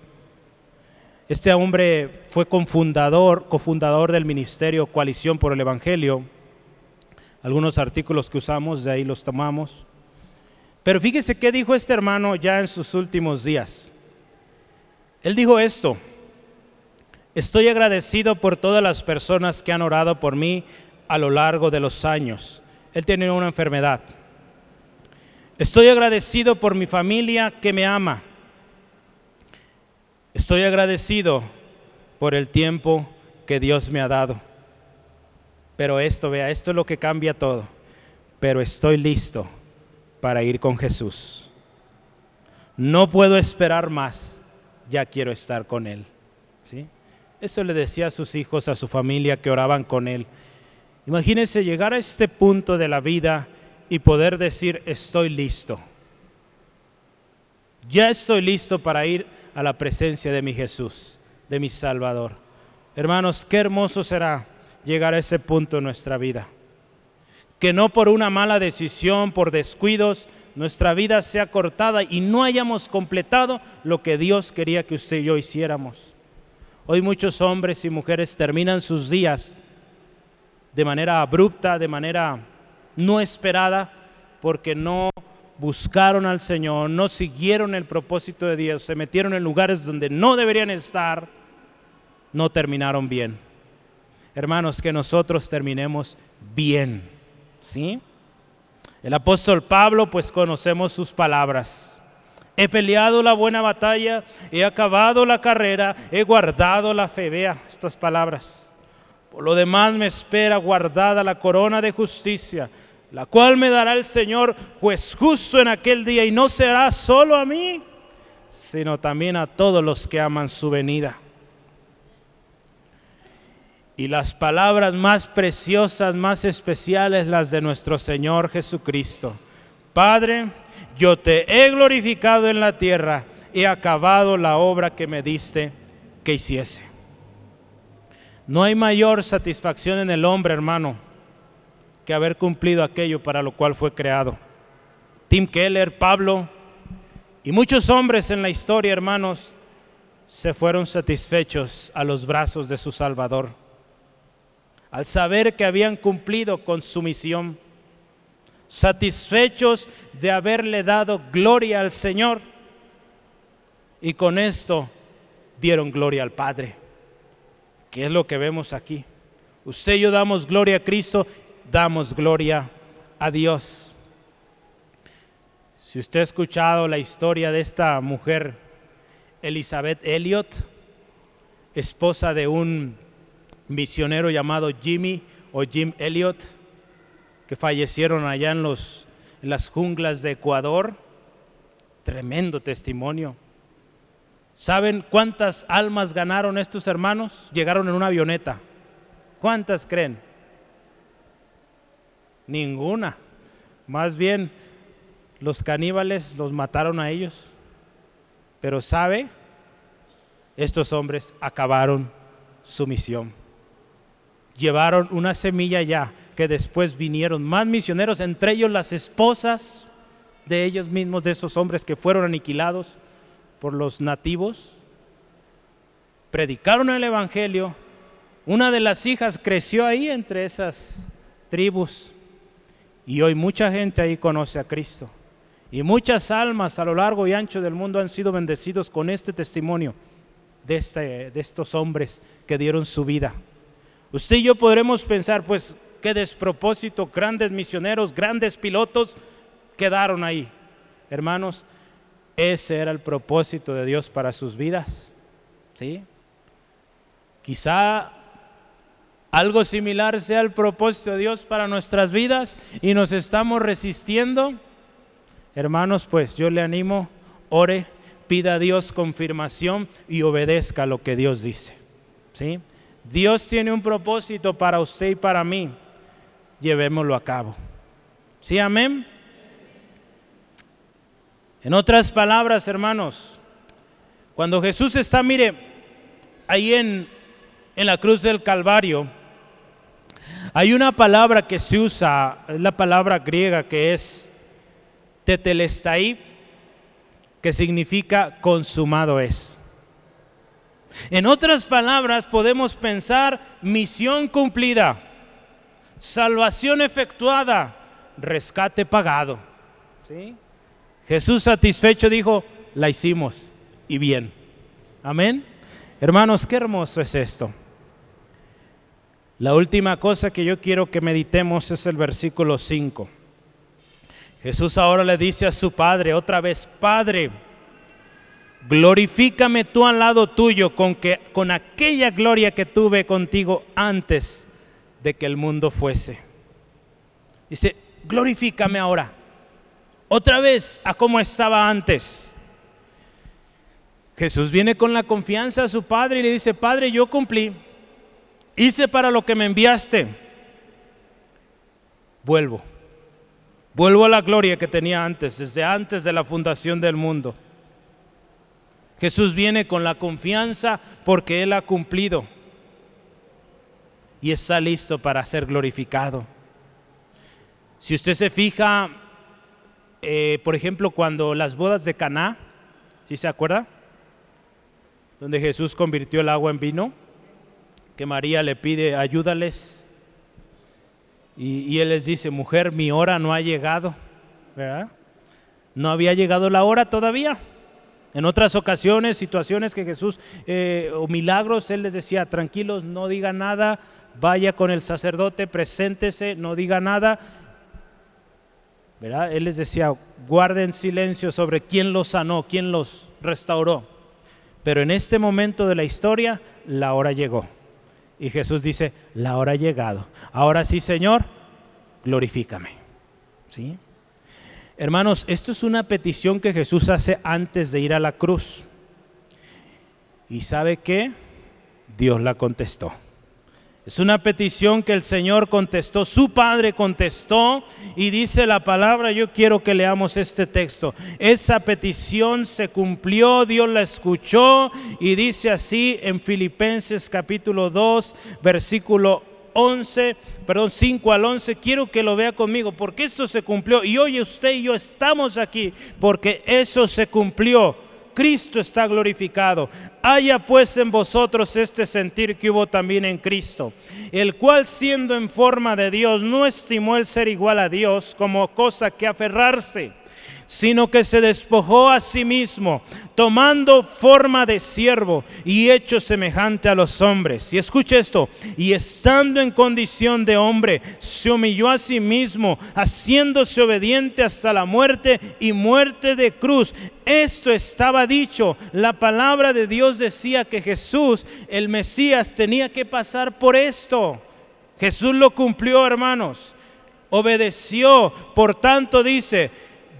Este hombre fue cofundador, cofundador del ministerio Coalición por el Evangelio. Algunos artículos que usamos de ahí los tomamos. Pero fíjese qué dijo este hermano ya en sus últimos días. Él dijo esto, Estoy agradecido por todas las personas que han orado por mí a lo largo de los años. Él tiene una enfermedad. Estoy agradecido por mi familia que me ama. Estoy agradecido por el tiempo que Dios me ha dado. Pero esto, vea, esto es lo que cambia todo. Pero estoy listo para ir con Jesús. No puedo esperar más, ya quiero estar con Él. ¿Sí? Eso le decía a sus hijos, a su familia que oraban con él. Imagínense llegar a este punto de la vida y poder decir, estoy listo. Ya estoy listo para ir a la presencia de mi Jesús, de mi Salvador. Hermanos, qué hermoso será llegar a ese punto en nuestra vida. Que no por una mala decisión, por descuidos, nuestra vida sea cortada y no hayamos completado lo que Dios quería que usted y yo hiciéramos. Hoy muchos hombres y mujeres terminan sus días de manera abrupta, de manera no esperada, porque no buscaron al Señor, no siguieron el propósito de Dios, se metieron en lugares donde no deberían estar, no terminaron bien. Hermanos, que nosotros terminemos bien, ¿sí? El apóstol Pablo, pues conocemos sus palabras. He peleado la buena batalla, he acabado la carrera, he guardado la fe. Vea estas palabras. Por lo demás me espera guardada la corona de justicia, la cual me dará el Señor, juez justo en aquel día, y no será solo a mí, sino también a todos los que aman su venida. Y las palabras más preciosas, más especiales, las de nuestro Señor Jesucristo. Padre, yo te he glorificado en la tierra, he acabado la obra que me diste que hiciese. No hay mayor satisfacción en el hombre, hermano, que haber cumplido aquello para lo cual fue creado. Tim Keller, Pablo y muchos hombres en la historia, hermanos, se fueron satisfechos a los brazos de su Salvador, al saber que habían cumplido con su misión satisfechos de haberle dado gloria al Señor. Y con esto dieron gloria al Padre, que es lo que vemos aquí. Usted y yo damos gloria a Cristo, damos gloria a Dios. Si usted ha escuchado la historia de esta mujer, Elizabeth Elliot, esposa de un misionero llamado Jimmy o Jim Elliot, que fallecieron allá en, los, en las junglas de Ecuador, tremendo testimonio. ¿Saben cuántas almas ganaron estos hermanos? Llegaron en una avioneta. ¿Cuántas creen? Ninguna. Más bien, los caníbales los mataron a ellos. Pero sabe, estos hombres acabaron su misión. Llevaron una semilla ya que después vinieron más misioneros, entre ellos las esposas de ellos mismos, de esos hombres que fueron aniquilados por los nativos. Predicaron el Evangelio. Una de las hijas creció ahí entre esas tribus y hoy mucha gente ahí conoce a Cristo. Y muchas almas a lo largo y ancho del mundo han sido bendecidos con este testimonio de, este, de estos hombres que dieron su vida. Usted y yo podremos pensar, pues, qué despropósito, grandes misioneros, grandes pilotos quedaron ahí. Hermanos, ese era el propósito de Dios para sus vidas. ¿Sí? Quizá algo similar sea el propósito de Dios para nuestras vidas y nos estamos resistiendo Hermanos, pues yo le animo, ore, pida a Dios confirmación y obedezca lo que Dios dice. ¿Sí? Dios tiene un propósito para usted y para mí. Llevémoslo a cabo. ¿Sí, amén? En otras palabras, hermanos, cuando Jesús está, mire, ahí en, en la cruz del Calvario, hay una palabra que se usa, es la palabra griega que es tetelestai, que significa consumado es. En otras palabras, podemos pensar misión cumplida, salvación efectuada, rescate pagado. ¿Sí? Jesús satisfecho dijo, la hicimos y bien. Amén. Hermanos, qué hermoso es esto. La última cosa que yo quiero que meditemos es el versículo 5. Jesús ahora le dice a su Padre otra vez, Padre, glorifícame tú al lado tuyo con, que, con aquella gloria que tuve contigo antes de que el mundo fuese. Dice, glorifícame ahora, otra vez a como estaba antes. Jesús viene con la confianza a su Padre y le dice, Padre, yo cumplí, hice para lo que me enviaste, vuelvo Vuelvo a la gloria que tenía antes, desde antes de la fundación del mundo. Jesús viene con la confianza porque Él ha cumplido y está listo para ser glorificado. Si usted se fija, eh, por ejemplo, cuando las bodas de Caná, ¿sí se acuerda? Donde Jesús convirtió el agua en vino, que María le pide, ayúdales y, él les dice, mujer, mi hora no ha llegado. ¿verdad? No había llegado la hora todavía. En otras ocasiones, situaciones que Jesús, eh, o milagros, Él les decía, tranquilos, no diga nada, vaya con el sacerdote, preséntese, no diga nada. ¿verdad? Él les decía, guarden silencio sobre quién los sanó, quién los restauró. Pero en este momento de la historia, la hora llegó. Y Jesús dice, la hora ha llegado. Ahora sí, Señor, glorifícame. ¿Sí? Hermanos, esto es una petición que Jesús hace antes de ir a la cruz. ¿Y sabe qué? Dios la contestó. Es una petición que el Señor contestó, su Padre contestó y dice la palabra, yo quiero que leamos este texto. Esa petición se cumplió, Dios la escuchó y dice así en Filipenses capítulo 2, versículo 11, perdón, 5 al 11, quiero que lo vea conmigo, porque esto se cumplió y hoy usted y yo estamos aquí, porque eso se cumplió Cristo está glorificado. Haya pues en vosotros este sentir que hubo también en Cristo, el cual siendo en forma de Dios no estimó el ser igual a Dios como cosa que aferrarse sino que se despojó a sí mismo, tomando forma de siervo y hecho semejante a los hombres. Y escuche esto, y estando en condición de hombre, se humilló a sí mismo, haciéndose obediente hasta la muerte y muerte de cruz. Esto estaba dicho, la palabra de Dios decía que Jesús, el Mesías, tenía que pasar por esto. Jesús lo cumplió, hermanos. Obedeció, por tanto dice,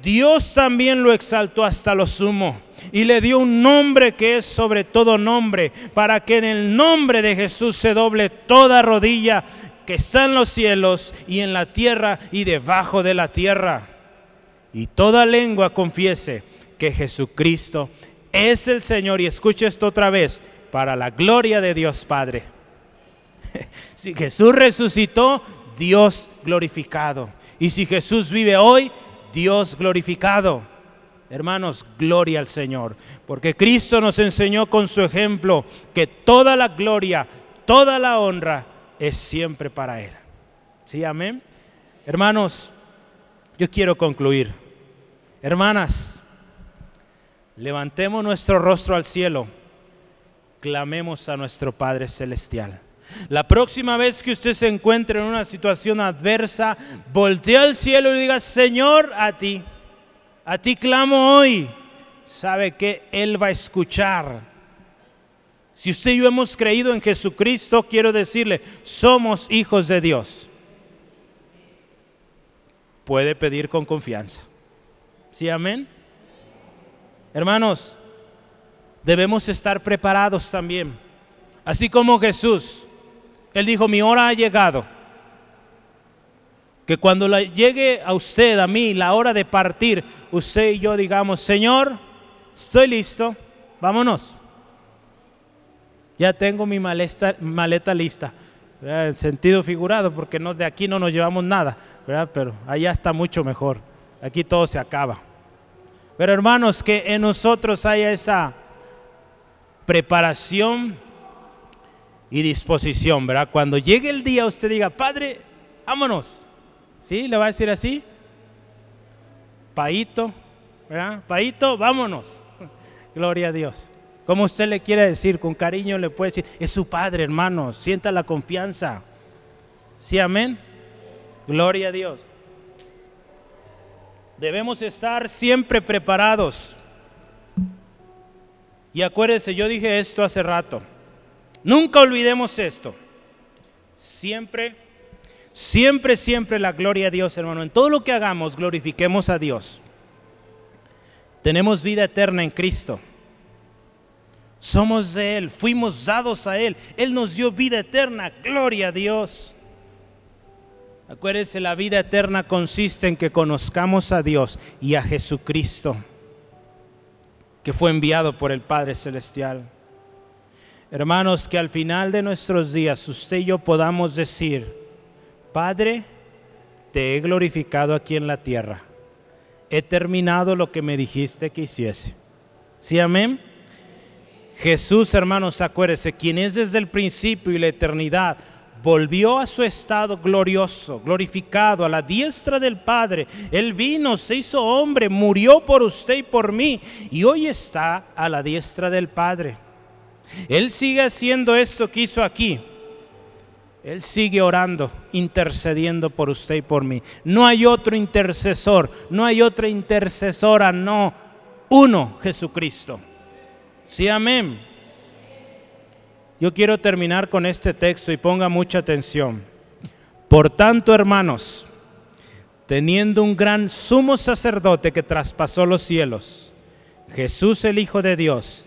Dios también lo exaltó hasta lo sumo y le dio un nombre que es sobre todo nombre, para que en el nombre de Jesús se doble toda rodilla que está en los cielos y en la tierra y debajo de la tierra. Y toda lengua confiese que Jesucristo es el Señor. Y escuche esto otra vez, para la gloria de Dios Padre. Si Jesús resucitó, Dios glorificado. Y si Jesús vive hoy, Dios glorificado. Hermanos, gloria al Señor, porque Cristo nos enseñó con su ejemplo que toda la gloria, toda la honra es siempre para Él. ¿Sí, amén? Hermanos, yo quiero concluir. Hermanas, levantemos nuestro rostro al cielo, clamemos a nuestro Padre Celestial. La próxima vez que usted se encuentre en una situación adversa, voltee al cielo y diga, Señor, a ti, a ti clamo hoy. Sabe que Él va a escuchar. Si usted y yo hemos creído en Jesucristo, quiero decirle, somos hijos de Dios. Puede pedir con confianza. ¿Sí, amén? Hermanos, debemos estar preparados también. Así como Jesús él dijo, mi hora ha llegado. Que cuando llegue a usted, a mí, la hora de partir, usted y yo digamos, Señor, estoy listo, vámonos. Ya tengo mi maleta, lista. En sentido figurado, porque no, de aquí no nos llevamos nada, pero allá está mucho mejor. Aquí todo se acaba. Pero hermanos, que en nosotros haya esa preparación y disposición, ¿verdad? Cuando llegue el día usted diga, Padre, vámonos. ¿Sí? ¿Le va a decir así? Paito, ¿verdad? Paito, vámonos. Gloria a Dios. Como usted le quiere decir, con cariño le puede decir, es su Padre, hermano, sienta la confianza. ¿Sí, amén? Gloria a Dios. Debemos estar siempre preparados. Y acuérdese, yo dije esto hace rato. Nunca olvidemos esto. Siempre, siempre, siempre la gloria a Dios, hermano. En todo lo que hagamos, glorifiquemos a Dios. Tenemos vida eterna en Cristo. Somos de Él, fuimos dados a Él. Él nos dio vida eterna. Gloria a Dios. Acuérdense, la vida eterna consiste en que conozcamos a Dios y a Jesucristo, que fue enviado por el Padre Celestial. Hermanos, que al final de nuestros días usted y yo podamos decir, Padre, te he glorificado aquí en la tierra. He terminado lo que me dijiste que hiciese. ¿Sí, amén? Jesús, hermanos, acuérdese, quien es desde el principio y la eternidad, volvió a su estado glorioso, glorificado, a la diestra del Padre. Él vino, se hizo hombre, murió por usted y por mí, y hoy está a la diestra del Padre. Él sigue haciendo esto que hizo aquí. Él sigue orando, intercediendo por usted y por mí. No hay otro intercesor, no hay otra intercesora, no. Uno, Jesucristo. Sí, amén. Yo quiero terminar con este texto y ponga mucha atención. Por tanto, hermanos, teniendo un gran sumo sacerdote que traspasó los cielos, Jesús el Hijo de Dios,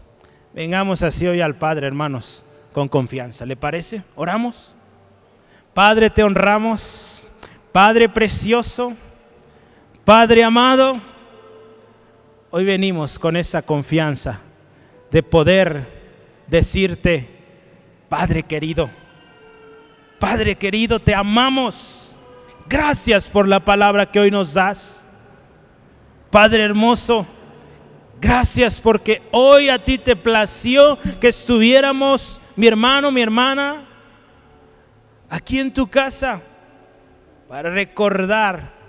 Vengamos así hoy al Padre, hermanos, con confianza. ¿Le parece? ¿Oramos? Padre, te honramos. Padre precioso, Padre amado, hoy venimos con esa confianza de poder decirte, Padre querido, Padre querido, te amamos. Gracias por la palabra que hoy nos das. Padre hermoso, gracias porque hoy a ti te plació que estuviéramos, mi hermano, mi hermana, aquí en tu casa para recordar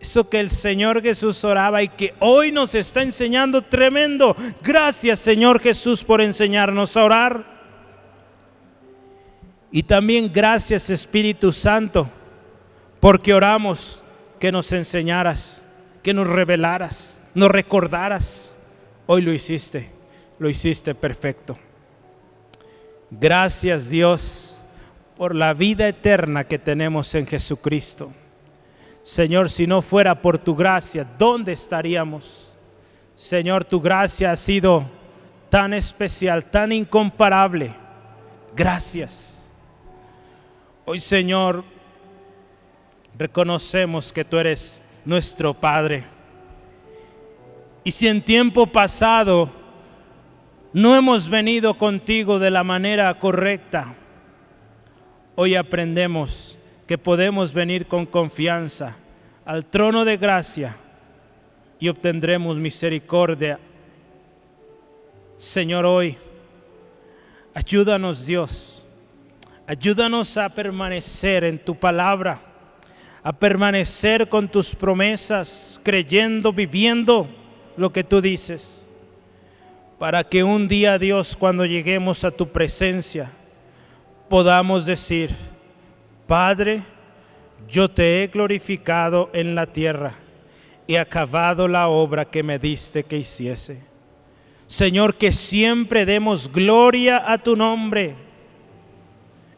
eso que el Señor Jesús oraba y que hoy nos está enseñando tremendo. Gracias Señor Jesús por enseñarnos a orar. Y también gracias Espíritu Santo porque oramos que nos enseñaras, que nos revelaras, nos recordaras. Hoy lo hiciste, lo hiciste perfecto. Gracias Dios por la vida eterna que tenemos en Jesucristo. Señor, si no fuera por tu gracia, ¿dónde estaríamos? Señor, tu gracia ha sido tan especial, tan incomparable. Gracias. Hoy, Señor, reconocemos que tú eres nuestro Padre. Y si en tiempo pasado no hemos venido contigo de la manera correcta, hoy aprendemos que podemos venir con confianza al trono de gracia y obtendremos misericordia. Señor, hoy, ayúdanos Dios, ayúdanos a permanecer en tu palabra, a permanecer con tus promesas, creyendo, viviendo lo que tú dices, para que un día Dios, cuando lleguemos a tu presencia, podamos decir, Padre, yo te he glorificado en la tierra y acabado la obra que me diste que hiciese. Señor, que siempre demos gloria a tu nombre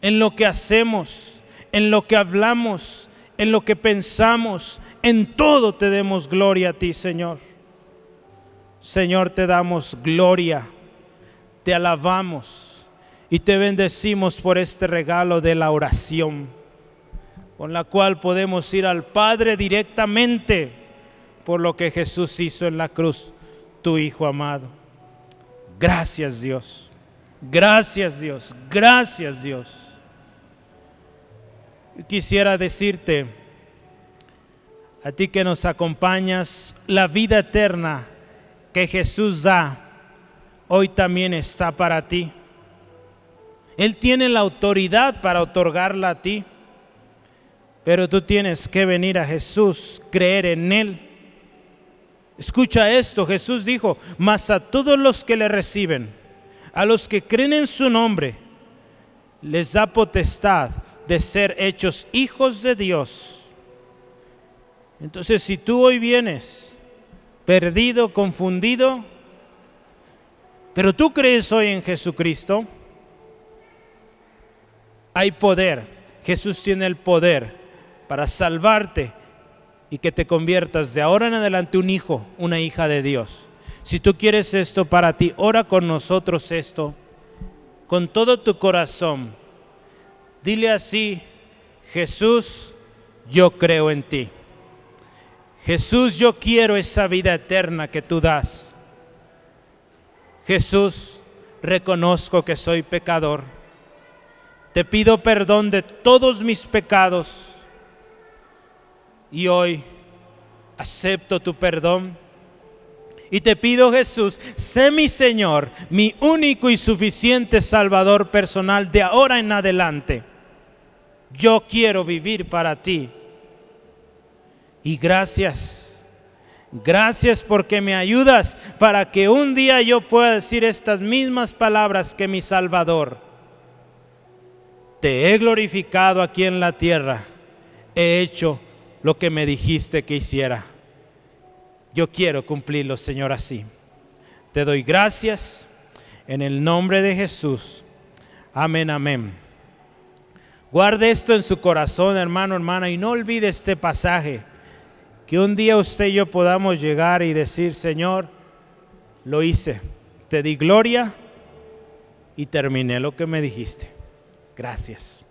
en lo que hacemos, en lo que hablamos, en lo que pensamos, en todo te demos gloria a ti, Señor. Señor, te damos gloria, te alabamos y te bendecimos por este regalo de la oración con la cual podemos ir al Padre directamente por lo que Jesús hizo en la cruz, tu Hijo amado. Gracias Dios, gracias Dios, gracias Dios. Quisiera decirte, a ti que nos acompañas, la vida eterna que Jesús da, hoy también está para ti. Él tiene la autoridad para otorgarla a ti. Pero tú tienes que venir a Jesús, creer en Él. Escucha esto, Jesús dijo, mas a todos los que le reciben, a los que creen en su nombre, les da potestad de ser hechos hijos de Dios. Entonces, si tú hoy vienes perdido, confundido, pero tú crees hoy en Jesucristo, hay poder. Jesús tiene el poder para salvarte y que te conviertas de ahora en adelante un hijo, una hija de Dios. Si tú quieres esto para ti, ora con nosotros esto, con todo tu corazón. Dile así, Jesús, yo creo en ti. Jesús, yo quiero esa vida eterna que tú das. Jesús, reconozco que soy pecador. Te pido perdón de todos mis pecados y hoy acepto tu perdón. Y te pido Jesús, sé mi Señor, mi único y suficiente Salvador personal de ahora en adelante. Yo quiero vivir para ti. Y gracias, gracias porque me ayudas para que un día yo pueda decir estas mismas palabras que mi Salvador. Te he glorificado aquí en la tierra, he hecho lo que me dijiste que hiciera. Yo quiero cumplirlo, Señor, así. Te doy gracias en el nombre de Jesús. Amén, amén. Guarde esto en su corazón, hermano, hermana, y no olvide este pasaje. Que un día usted y yo podamos llegar y decir, Señor, lo hice, te di gloria y terminé lo que me dijiste. Gracias.